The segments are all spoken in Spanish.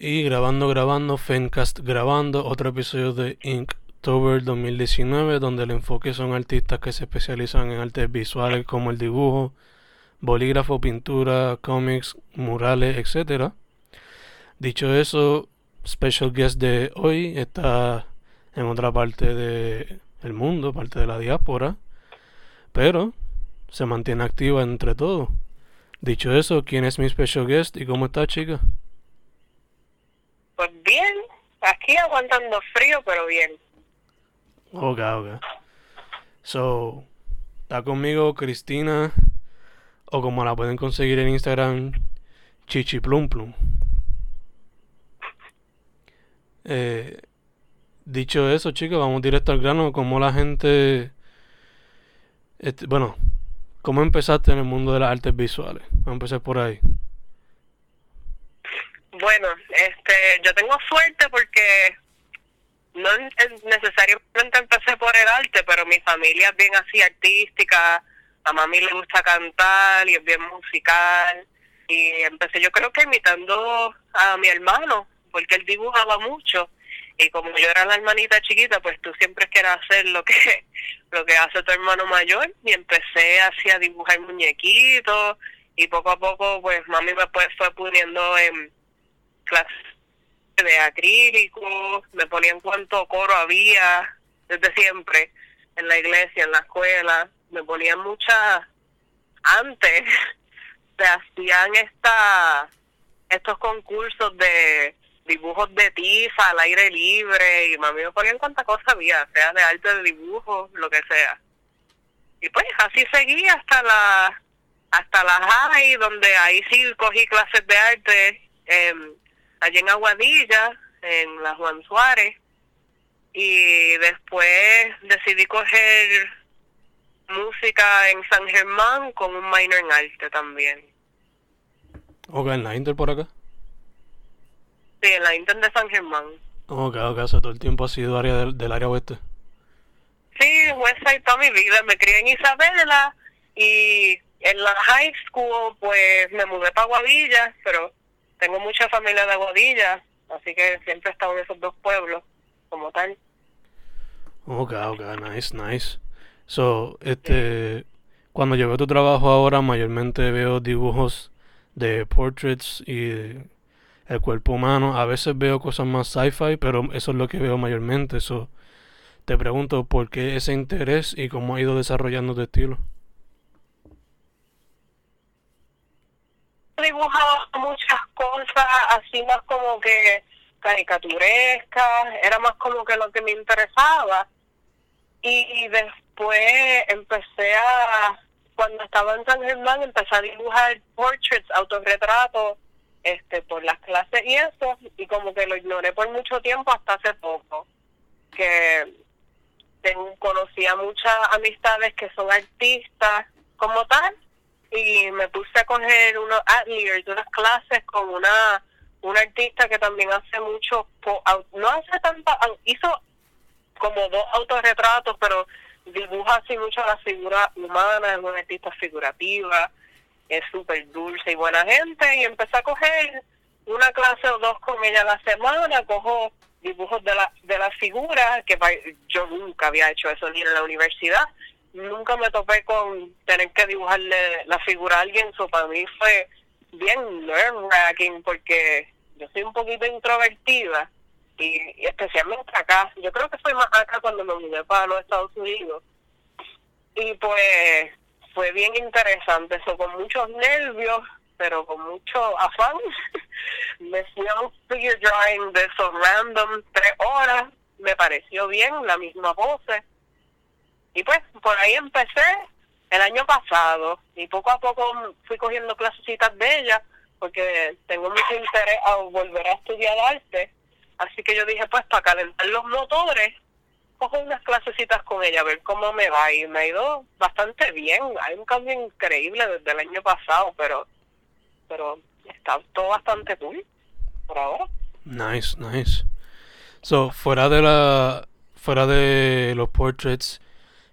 Y grabando, grabando, Fencast grabando otro episodio de Inktober 2019, donde el enfoque son artistas que se especializan en artes visuales como el dibujo, bolígrafo, pintura, cómics, murales, etc. Dicho eso, special guest de hoy está en otra parte del el mundo, parte de la diáspora, pero se mantiene activa entre todos. Dicho eso, ¿quién es mi special guest y cómo está, chica? Pues bien, aquí aguantando frío, pero bien. Ok, ok. So, está conmigo Cristina, o como la pueden conseguir en Instagram, Chichi Plum. Eh, dicho eso, chicos, vamos directo al grano. Como la gente. Este, bueno, ¿cómo empezaste en el mundo de las artes visuales? Vamos a empezar por ahí. Bueno, este, yo tengo suerte porque no necesariamente empecé por el arte, pero mi familia es bien así artística, a mami le gusta cantar y es bien musical. Y empecé yo creo que imitando a mi hermano, porque él dibujaba mucho. Y como yo era la hermanita chiquita, pues tú siempre quieres hacer lo que lo que hace tu hermano mayor. Y empecé así a dibujar muñequitos. Y poco a poco, pues mami me fue, poniendo en clases de acrílico, me ponían cuánto coro había desde siempre en la iglesia, en la escuela, me ponían muchas antes se hacían esta estos concursos de dibujos de tiza al aire libre y mami me ponían cuánta cosa había, sea de arte de dibujo, lo que sea. Y pues así seguí hasta la hasta la high, donde ahí sí cogí clases de arte. Eh, allí en Aguadilla, en la Juan Suárez, y después decidí coger música en San Germán con un minor en arte también. Ok, ¿en la Inter por acá? Sí, en la Inter de San Germán. Ok, ok, sea, todo el tiempo ha sido área del, del área oeste. Sí, Westside toda mi vida. Me crié en Isabela y en la high school pues me mudé para Aguadilla, pero tengo mucha familia de Aguadilla, así que siempre he estado en esos dos pueblos como tal. Ok, ok, nice, nice. So, este, cuando yo veo tu trabajo ahora, mayormente veo dibujos de portraits y el cuerpo humano. A veces veo cosas más sci-fi, pero eso es lo que veo mayormente. So, te pregunto, ¿por qué ese interés y cómo ha ido desarrollando tu estilo? Dibujaba muchas cosas así más como que caricaturescas, era más como que lo que me interesaba. Y después empecé a, cuando estaba en San Germán, empecé a dibujar portraits, autorretratos, este, por las clases y eso, y como que lo ignoré por mucho tiempo hasta hace poco, que tengo, conocía muchas amistades que son artistas como tal, y me puse a coger unos ateliers, unas clases con una una artista que también hace mucho, no hace tanta, hizo como dos autorretratos, pero dibuja así mucho la figura humana, es una artista figurativa, es súper dulce y buena gente, y empecé a coger una clase o dos con ella a la semana, cojo dibujos de la, de la figura, que yo nunca había hecho eso ni en la universidad, nunca me topé con tener que dibujarle la figura a alguien, eso para mí fue bien nerve-wracking porque yo soy un poquito introvertida y, especialmente acá, yo creo que fue más acá cuando me mudé para los Estados Unidos y pues fue bien interesante eso, con muchos nervios pero con mucho afán. Me fui a un figure drawing de esos random tres horas me pareció bien la misma pose y pues por ahí empecé el año pasado y poco a poco fui cogiendo clasecitas de ella porque tengo mucho interés a volver a estudiar arte. Así que yo dije, pues para calentar los motores, cojo unas clasecitas con ella a ver cómo me va y me ha ido bastante bien. Hay un cambio increíble desde el año pasado, pero pero está todo bastante cool por ahora. Nice, nice. So, fuera de la fuera de los portraits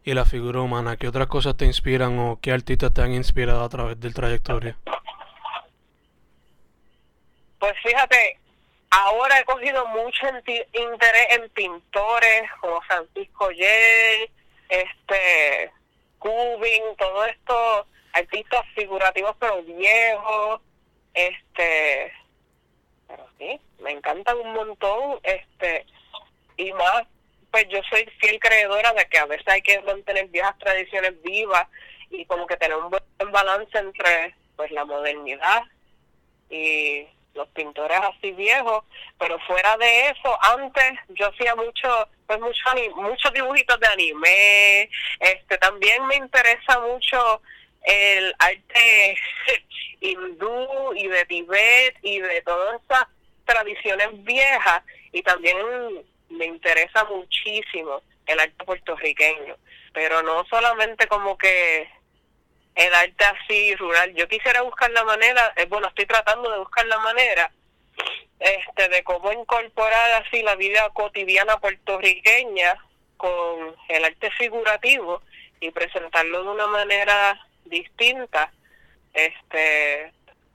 y la figura humana, ¿qué otras cosas te inspiran o qué artistas te han inspirado a través del trayectoria? Pues fíjate, ahora he cogido mucho interés en pintores como Francisco Yel, este, Cubin, todo esto, artistas figurativos pero viejos, este, pero sí, me encantan un montón, este, y más, pues yo soy fiel creedora de que a veces hay que mantener viejas tradiciones vivas y como que tener un buen balance entre pues la modernidad y los pintores así viejos, pero fuera de eso, antes yo hacía mucho, pues mucho, muchos dibujitos de anime, este también me interesa mucho el arte hindú y de Tibet y de todas esas tradiciones viejas. Y también me interesa muchísimo el arte puertorriqueño, pero no solamente como que el arte así rural. Yo quisiera buscar la manera, eh, bueno, estoy tratando de buscar la manera este de cómo incorporar así la vida cotidiana puertorriqueña con el arte figurativo y presentarlo de una manera distinta este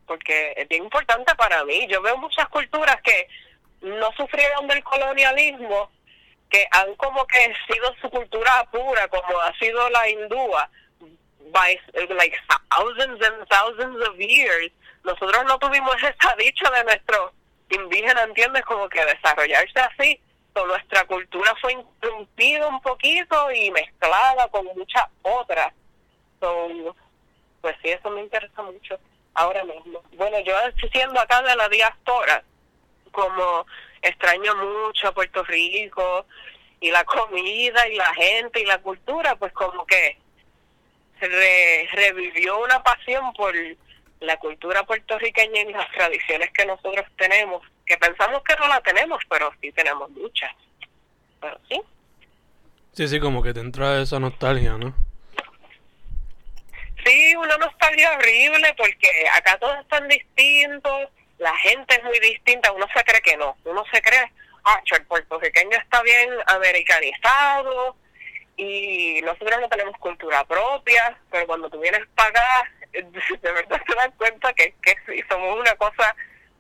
porque es bien importante para mí yo veo muchas culturas que no sufrieron del colonialismo que han como que sido su cultura pura como ha sido la hindúa by like thousands and thousands of years. Nosotros no tuvimos esa dicha de nuestro indígena, ¿entiendes? Como que desarrollarse así. So, nuestra cultura fue interrumpida un poquito y mezclada con muchas otras. So, pues sí, eso me interesa mucho ahora mismo. Bueno, yo siendo acá de la diáspora, como extraño mucho a Puerto Rico y la comida y la gente y la cultura, pues como que revivió una pasión por la cultura puertorriqueña y las tradiciones que nosotros tenemos, que pensamos que no la tenemos, pero sí tenemos muchas. Pero sí. Sí, sí, como que te entra esa nostalgia, ¿no? Sí, una nostalgia horrible porque acá todos están distintos, la gente es muy distinta, uno se cree que no, uno se cree, ah, el puertorriqueño está bien americanizado, y nosotros no tenemos cultura propia, pero cuando tú vienes para acá, de verdad te das cuenta que, que somos una cosa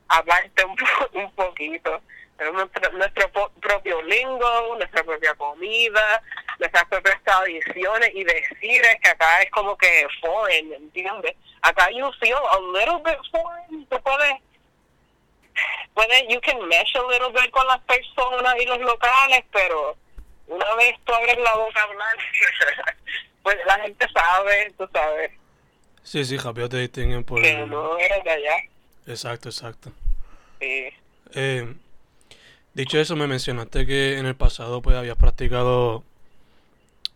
aparte un, un poquito. Tenemos nuestro, propio lingo, nuestra propia comida, nuestras propias tradiciones y decires que acá es como que foreign, ¿entiendes? Acá you feel a little bit foreign, tú puedes, puedes, you can mesh a little bit con las personas y los locales, pero una vez tú abres la boca a hablar, pues la gente sabe, tú sabes. Sí, sí, rápido te distinguen por... Que no eres de allá. Exacto, exacto. Sí. Eh, dicho eso, me mencionaste que en el pasado pues habías practicado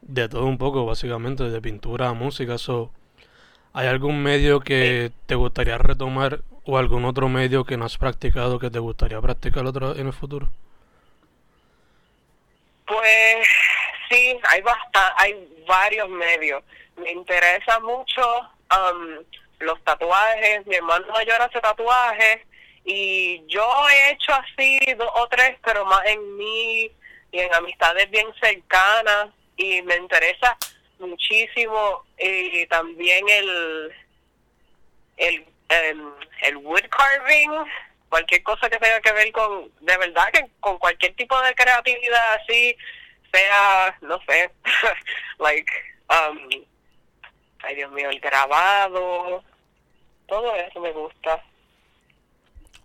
de todo un poco, básicamente, de pintura a música. So, ¿Hay algún medio que te gustaría retomar o algún otro medio que no has practicado que te gustaría practicar otro en el futuro? Pues sí, hay bastante, hay varios medios. Me interesa mucho um, los tatuajes. Mi hermano mayor hace tatuajes y yo he hecho así dos o tres, pero más en mí y en amistades bien cercanas y me interesa muchísimo y también el el, el, el wood carving cualquier cosa que tenga que ver con, de verdad que con cualquier tipo de creatividad así, sea, no sé, like, um, ay Dios mío, el grabado, todo eso me gusta.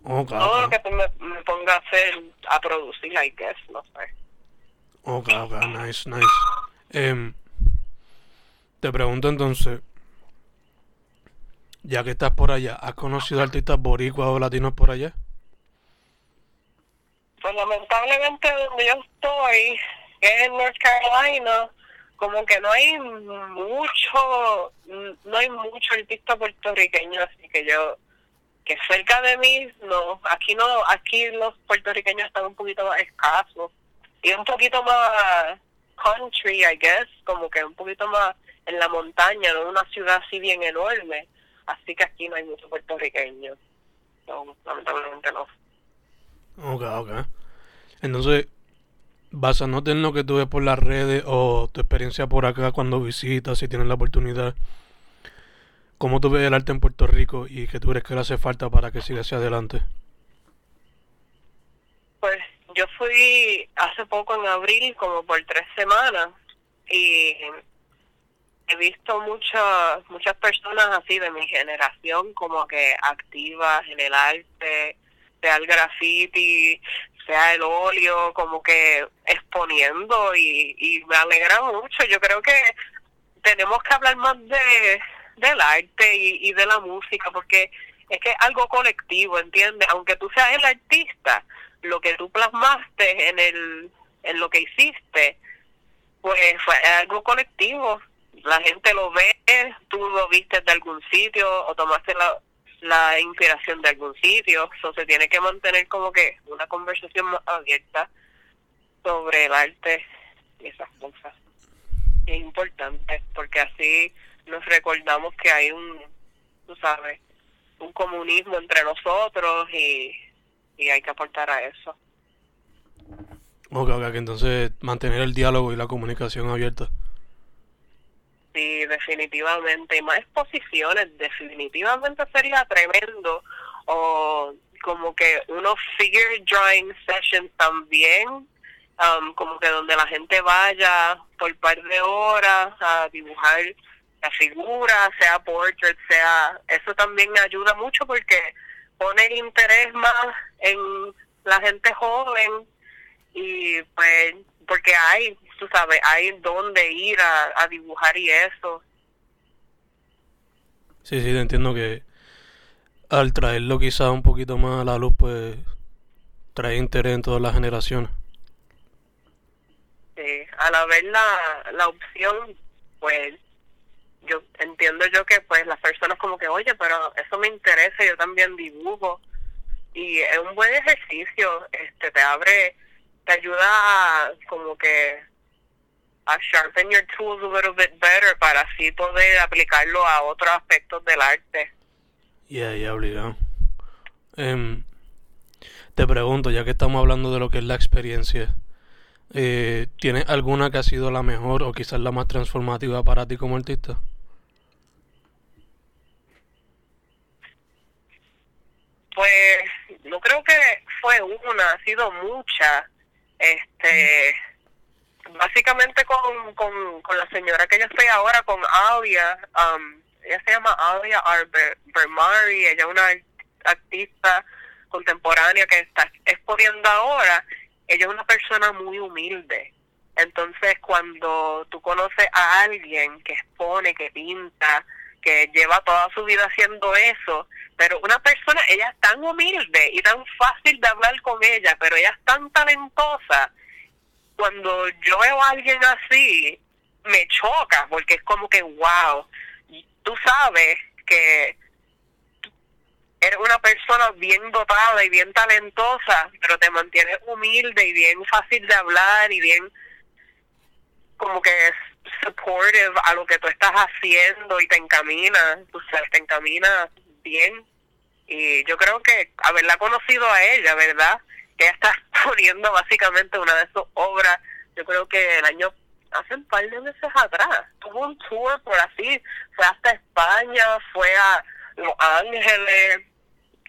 todo lo que me, me, ponga a hacer, a producir, I guess, no sé. Ok, ok, nice, nice. Eh, te pregunto entonces, ya que estás por allá, ¿has conocido artistas boricuas o latinos por allá? Pues lamentablemente donde yo estoy, que es en North Carolina, como que no hay mucho, no hay mucho artista puertorriqueño, así que yo, que cerca de mí, no, aquí no, aquí los puertorriqueños están un poquito más escasos y un poquito más country, I guess, como que un poquito más en la montaña, no una ciudad así bien enorme. Así que aquí no hay mucho puertorriqueño. No, lamentablemente no. Ok, ok. Entonces, basándote en lo que tú ves por las redes o tu experiencia por acá cuando visitas, si tienes la oportunidad, ¿cómo tú ves el arte en Puerto Rico y qué tú crees que le hace falta para que siga hacia adelante? Pues yo fui hace poco en abril, como por tres semanas, y he visto muchas muchas personas así de mi generación como que activas en el arte, sea el graffiti, sea el óleo, como que exponiendo y, me alegra mucho. Yo creo que tenemos que hablar más de del arte y, y de la música porque es que es algo colectivo, ¿entiendes? Aunque tú seas el artista, lo que tú plasmaste en el en lo que hiciste, pues fue algo colectivo. La gente lo ve, tú lo viste de algún sitio o tomaste la, la inspiración de algún sitio. Eso se tiene que mantener como que una conversación más abierta sobre el arte y esas cosas. es importante porque así nos recordamos que hay un, tú sabes, un comunismo entre nosotros y, y hay que aportar a eso. Ok, ok, entonces mantener el diálogo y la comunicación abierta. Sí, definitivamente. Más exposiciones, definitivamente sería tremendo. O como que unos figure drawing sessions también, um, como que donde la gente vaya por par de horas a dibujar la figura, sea portrait, sea... Eso también ayuda mucho porque pone el interés más en la gente joven y pues porque hay tú sabes, hay donde ir a, dibujar y eso. Sí, sí, te entiendo que al traerlo quizás un poquito más a la luz, pues trae interés en todas las generaciones. Sí, al haber la, la opción, pues yo entiendo yo que pues las personas como que, oye, pero eso me interesa, yo también dibujo. Y es un buen ejercicio, este te abre, te ayuda como que a sharpen your tools a little bit better para así poder aplicarlo a otros aspectos del arte. Yeah, yeah, obligado. Em, te pregunto, ya que estamos hablando de lo que es la experiencia, eh, ¿tienes alguna que ha sido la mejor o quizás la más transformativa para ti como artista? Pues no creo que fue una, ha sido mucha. Este, básicamente con, con, con la señora que yo estoy ahora, con Alia, um, ella se llama Alia Bermari, ella es una artista contemporánea que está exponiendo ahora, ella es una persona muy humilde. Entonces, cuando tú conoces a alguien que expone, que pinta, que lleva toda su vida haciendo eso, pero una persona, ella es tan humilde y tan fácil de hablar con ella, pero ella es tan talentosa cuando yo veo a alguien así, me choca, porque es como que, wow, tú sabes que eres una persona bien dotada y bien talentosa, pero te mantienes humilde y bien fácil de hablar y bien como que supportive a lo que tú estás haciendo y te encamina, tú sabes, te encamina bien. Y yo creo que haberla conocido a ella, ¿verdad? Que ella está poniendo básicamente una de sus obras, yo creo que el año, hace un par de meses atrás, tuvo un tour por así, fue hasta España, fue a Los Ángeles,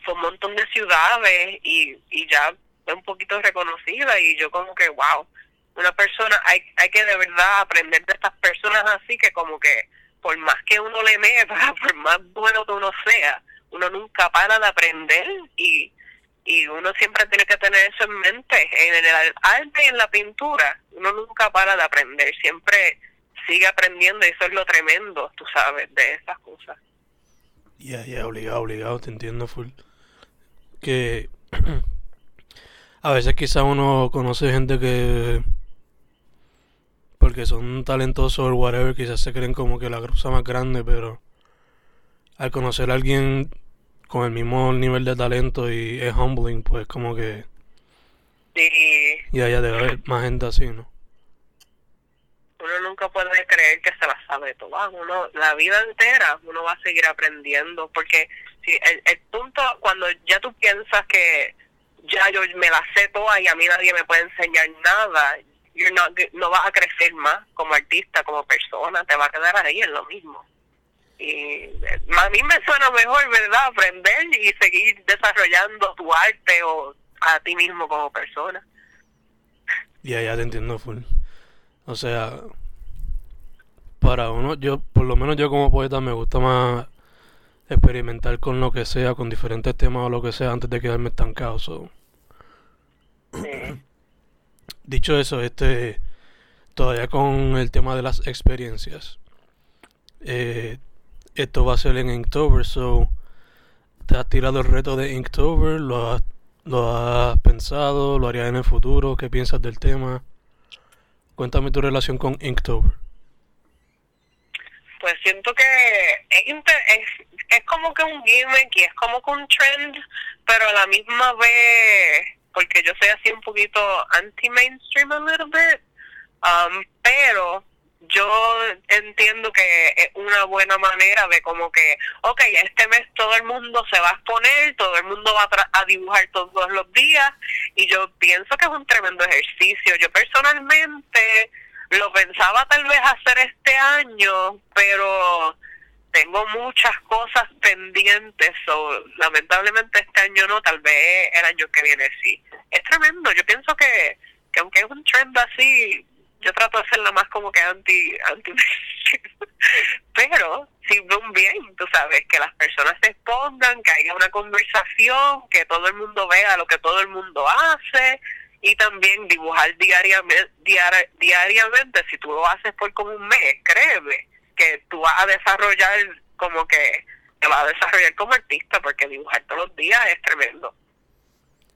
fue un montón de ciudades y, y ya es un poquito reconocida y yo como que, wow, una persona, hay, hay que de verdad aprender de estas personas así que como que por más que uno le meta, por más bueno que uno sea, uno nunca para de aprender y y uno siempre tiene que tener eso en mente. En el arte y en la pintura, uno nunca para de aprender, siempre sigue aprendiendo y eso es lo tremendo, tú sabes, de esas cosas. Ya, ya, obligado, obligado, te entiendo full. Que a veces quizá uno conoce gente que porque son talentosos o whatever, quizás se creen como que la cruza más grande, pero al conocer a alguien con el mismo nivel de talento y es humbling, pues como que... Sí. Y allá debe haber más gente así, ¿no? nunca puede creer que se la sabe toda. Uno, la vida entera, uno va a seguir aprendiendo, porque si el, el punto, cuando ya tú piensas que ya yo me la sé toda y a mí nadie me puede enseñar nada, you're not, no vas a crecer más como artista, como persona, te va a quedar ahí en lo mismo. Y a mí me suena mejor, ¿verdad? Aprender y seguir desarrollando tu arte o a ti mismo como persona. Ya, ya te entiendo full. O sea, para uno, yo, por lo menos yo como poeta me gusta más experimentar con lo que sea, con diferentes temas o lo que sea, antes de quedarme estancado. Dicho eso, este, todavía con el tema de las experiencias. Eh, esto va a ser en Inktober, so te has tirado el reto de Inktober, lo has, lo has pensado, lo harías en el futuro, ¿qué piensas del tema? Cuéntame tu relación con Inktober. Pues siento que es, es, como que un gimmick y es como que un trend, pero a la misma vez, porque yo soy así un poquito anti-mainstream a little bit, um, pero yo entiendo que es una buena manera de como que, ok, este mes todo el mundo se va a exponer, todo el mundo va a, dibujar todos los días y yo pienso que es un tremendo ejercicio. Yo personalmente lo pensaba tal vez hacer este año, pero tengo muchas cosas pendientes, o lamentablemente este año no, tal vez el año que viene sí. Es tremendo, yo pienso que, que aunque es un trend así, yo trato de hacerla más como que anti, anti pero sirve un bien, tú sabes, que las personas se expongan, que haya una conversación, que todo el mundo vea lo que todo el mundo hace y también dibujar diariamente, diariamente, si tú lo haces por como un mes, créeme, que tú vas a desarrollar como que te vas a desarrollar como artista porque dibujar todos los días es tremendo.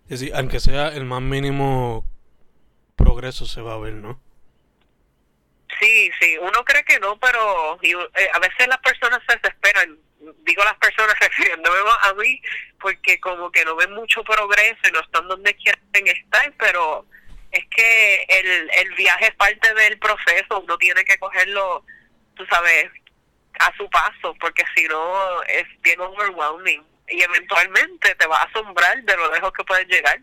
Es decir, aunque sea el más mínimo progreso se va a ver, ¿no? Sí, sí, uno cree que no, pero eh, a veces las personas se desesperan. Digo las personas refiriéndome a mí, porque como que no ven mucho progreso y no están donde quieren estar, pero es que el, el viaje es parte del proceso, uno tiene que cogerlo, tú sabes, a su paso, porque si no es bien overwhelming y eventualmente te va a asombrar de lo lejos que puedes llegar.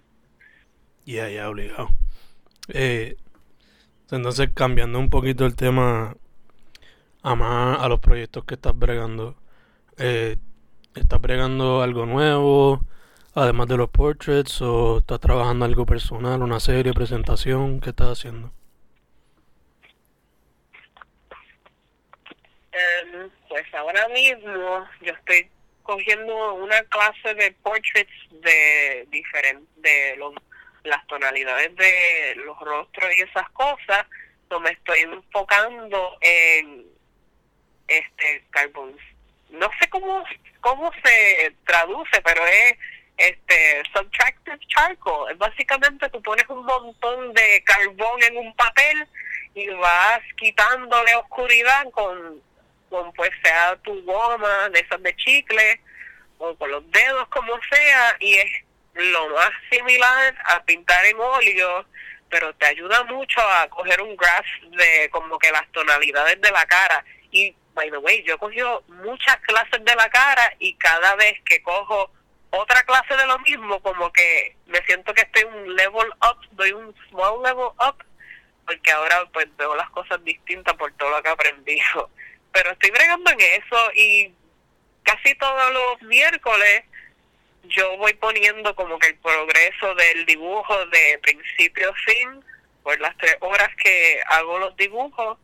Ya, ya, obligado. Eh, entonces, cambiando un poquito el tema a más a los proyectos que estás bregando, eh, ¿estás bregando algo nuevo, además de los portraits, o estás trabajando algo personal, una serie, presentación? ¿Qué estás haciendo? Em, pues ahora mismo yo estoy cogiendo una clase de portraits de diferentes de los las tonalidades de los rostros y esas cosas, no me estoy enfocando en este carbon. No sé cómo cómo se traduce, pero es este subtractive charcoal. Básicamente tú pones un montón de carbón en un papel y vas quitándole oscuridad con, con pues sea tu goma de esas de chicle o con los dedos como sea y es lo más similar a pintar en óleo, pero te ayuda mucho a coger un graph de como que las tonalidades de la cara. Y, by the way, yo he cogido muchas clases de la cara y cada vez que cojo otra clase de lo mismo, como que me siento que estoy un level up, doy un small level up, porque ahora pues veo las cosas distintas por todo lo que he aprendido. Pero estoy bregando en eso y casi todos los miércoles yo voy poniendo como que el progreso del dibujo de principio a fin por las tres horas que hago los dibujos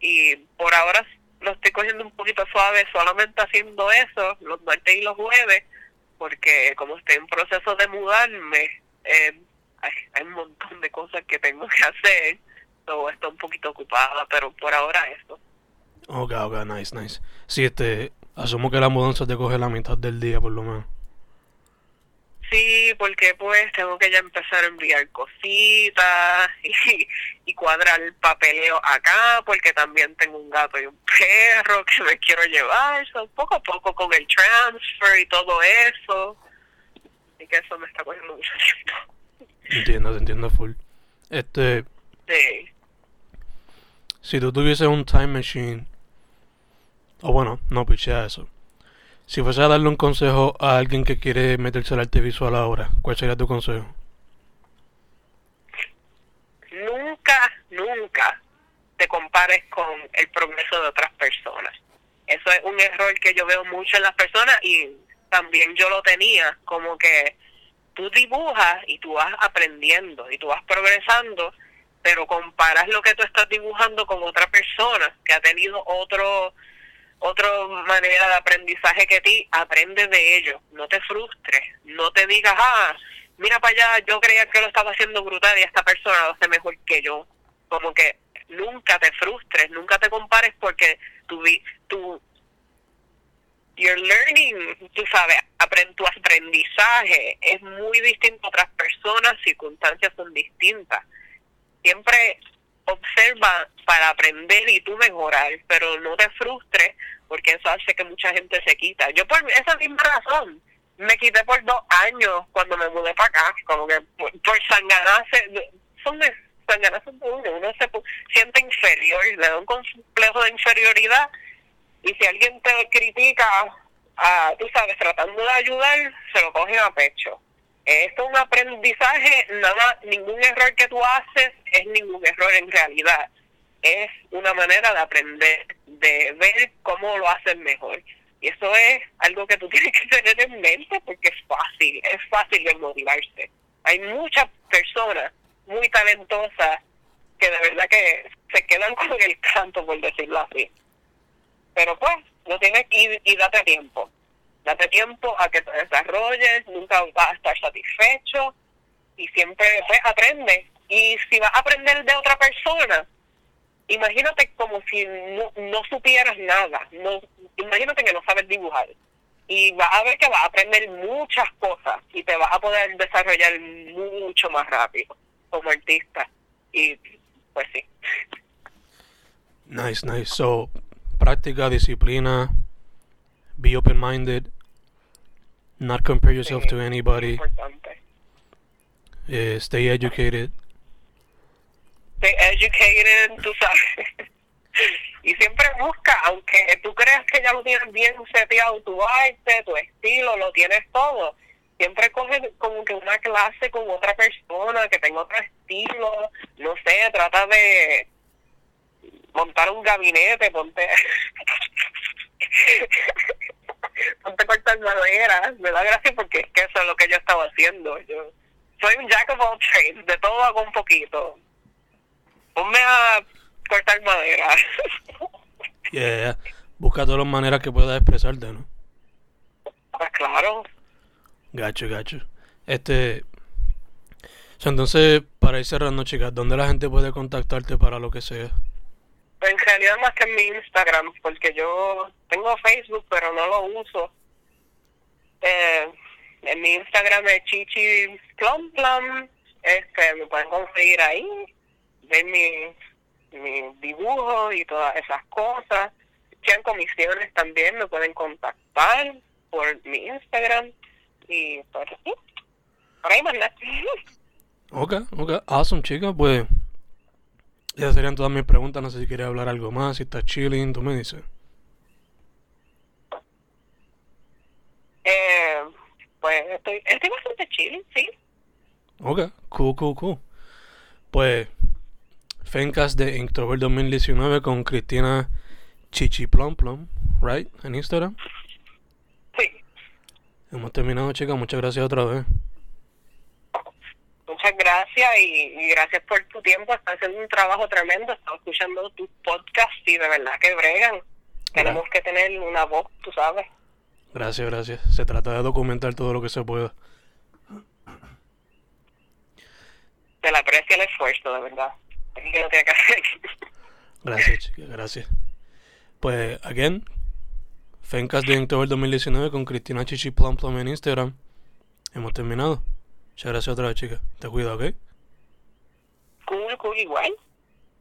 y por ahora lo estoy cogiendo un poquito suave solamente haciendo eso los martes y los jueves porque como estoy en proceso de mudarme eh, hay, un montón de cosas que tengo que hacer todo estoy un poquito ocupada pero por ahora eso. Ok ok nice nice. Sí este asumo que la mudanza te coge la mitad del día por lo menos Sí, porque pues tengo que ya empezar a enviar cositas y, y cuadrar el papeleo acá, porque también tengo un gato y un perro que me quiero llevar, poco a poco con el transfer y todo eso. Y que eso me está cogiendo mucho tiempo. Entiendo, te entiendo full. Este. Sí. Si tú tuvieses un time machine, o bueno, no pichea eso. Si fuese a darle un consejo a alguien que quiere meterse al arte visual ahora, ¿cuál sería tu consejo? Nunca, nunca te compares con el progreso de otras personas. Eso es un error que yo veo mucho en las personas y también yo lo tenía, como que tú dibujas y tú vas aprendiendo y tú vas progresando, pero comparas lo que tú estás dibujando con otra persona que ha tenido otro otra manera de aprendizaje que ti, aprende de ello, no te frustres, no te digas, ah, mira para allá, yo creía que lo estaba haciendo brutal y esta persona lo hace mejor que yo. Como que nunca te frustres, nunca te compares porque tu, tu your learning, tú sabes, tu aprendizaje es muy distinto a otras personas, circunstancias son distintas. Siempre observa para aprender y tú mejorar, pero no te frustres porque eso hace que mucha gente se quita. Yo por esa misma razón me quité por dos años cuando me mudé para acá, como que por, sanganarse, son de sanganarse de uno, uno se siente inferior, le da un complejo de inferioridad y si alguien te critica, a, tú sabes, tratando de ayudar, se lo cogen a pecho. Esto es un aprendizaje, nada, ningún error que tú haces es ningún error en realidad. Es una manera de aprender, de ver cómo lo haces mejor. Y eso es algo que tú tienes que tener en mente porque es fácil, es fácil de motivarse. Hay muchas personas muy talentosas que de verdad que se quedan con el canto, por decirlo así. Pero pues, no tienes ir y date tiempo. Date tiempo a que te desarrolles, nunca vas a estar satisfecho y siempre pues, aprende. Y si vas a aprender de otra persona, imagínate como si no, no supieras nada. No, imagínate que no sabes dibujar. Y vas a ver que vas a aprender muchas cosas y te vas a poder desarrollar mucho más rápido como artista. Y pues sí. Nice, nice. So, práctica, disciplina, be open-minded, not compare yourself to anybody, uh, stay educated. Stay educated, tú sabes. y siempre busca, aunque tú creas que ya lo tienes bien seteado, tu arte, tu estilo, lo tienes todo. Siempre coge como que una clase con otra persona que tenga otro estilo, no sé, trata de montar un gabinete, ponte ponte cortar madera, me da gracia porque es que eso es lo que yo estaba haciendo. Yo soy un jack of all trades, de todo hago un poquito. Ponme a cortar madera. yeah, busca todas las maneras que puedas expresarte, ¿no? Pues claro. Gacho, gacho. Este, entonces, para ir cerrando, chicas, ¿dónde la gente puede contactarte para lo que sea? En realidad más que en mi Instagram, porque yo tengo Facebook, pero no lo uso. Eh, en mi Instagram es Chichi Plum Plum. Este, me pueden conseguir ahí, ver mi, mi dibujo y todas esas cosas. Si comisiones también me pueden contactar por mi Instagram y por aquí. Por ahí más Ok, ok, awesome chica, pues esas serían todas mis preguntas. No sé si quieres hablar algo más, si estás chilling, tú me dices. Eh, pues estoy, estoy bastante chilling, sí. Ok, cool, cool, cool. Pues, Fencast de Inktober 2019 con Cristina Chichi Plum Plum, right? En Instagram. Sí. Hemos terminado, chicas. Muchas gracias otra vez muchas gracias y, gracias por tu tiempo. Estás haciendo un trabajo tremendo. Estaba escuchando tus podcasts y de verdad que bregan. Tenemos que tener una voz, tú sabes. Gracias, gracias. Se trata de documentar todo lo que se pueda. Te la aprecio el esfuerzo, de verdad. que no tiene que hacer. gracias, chicas, gracias. Pues, again, Fencast de Octubre 2019 con Cristina Chichi Plum Plum en Instagram. Hemos terminado. Muchas gracias otra vez, chica. Te cuido, ¿ok? Cool, cool, igual.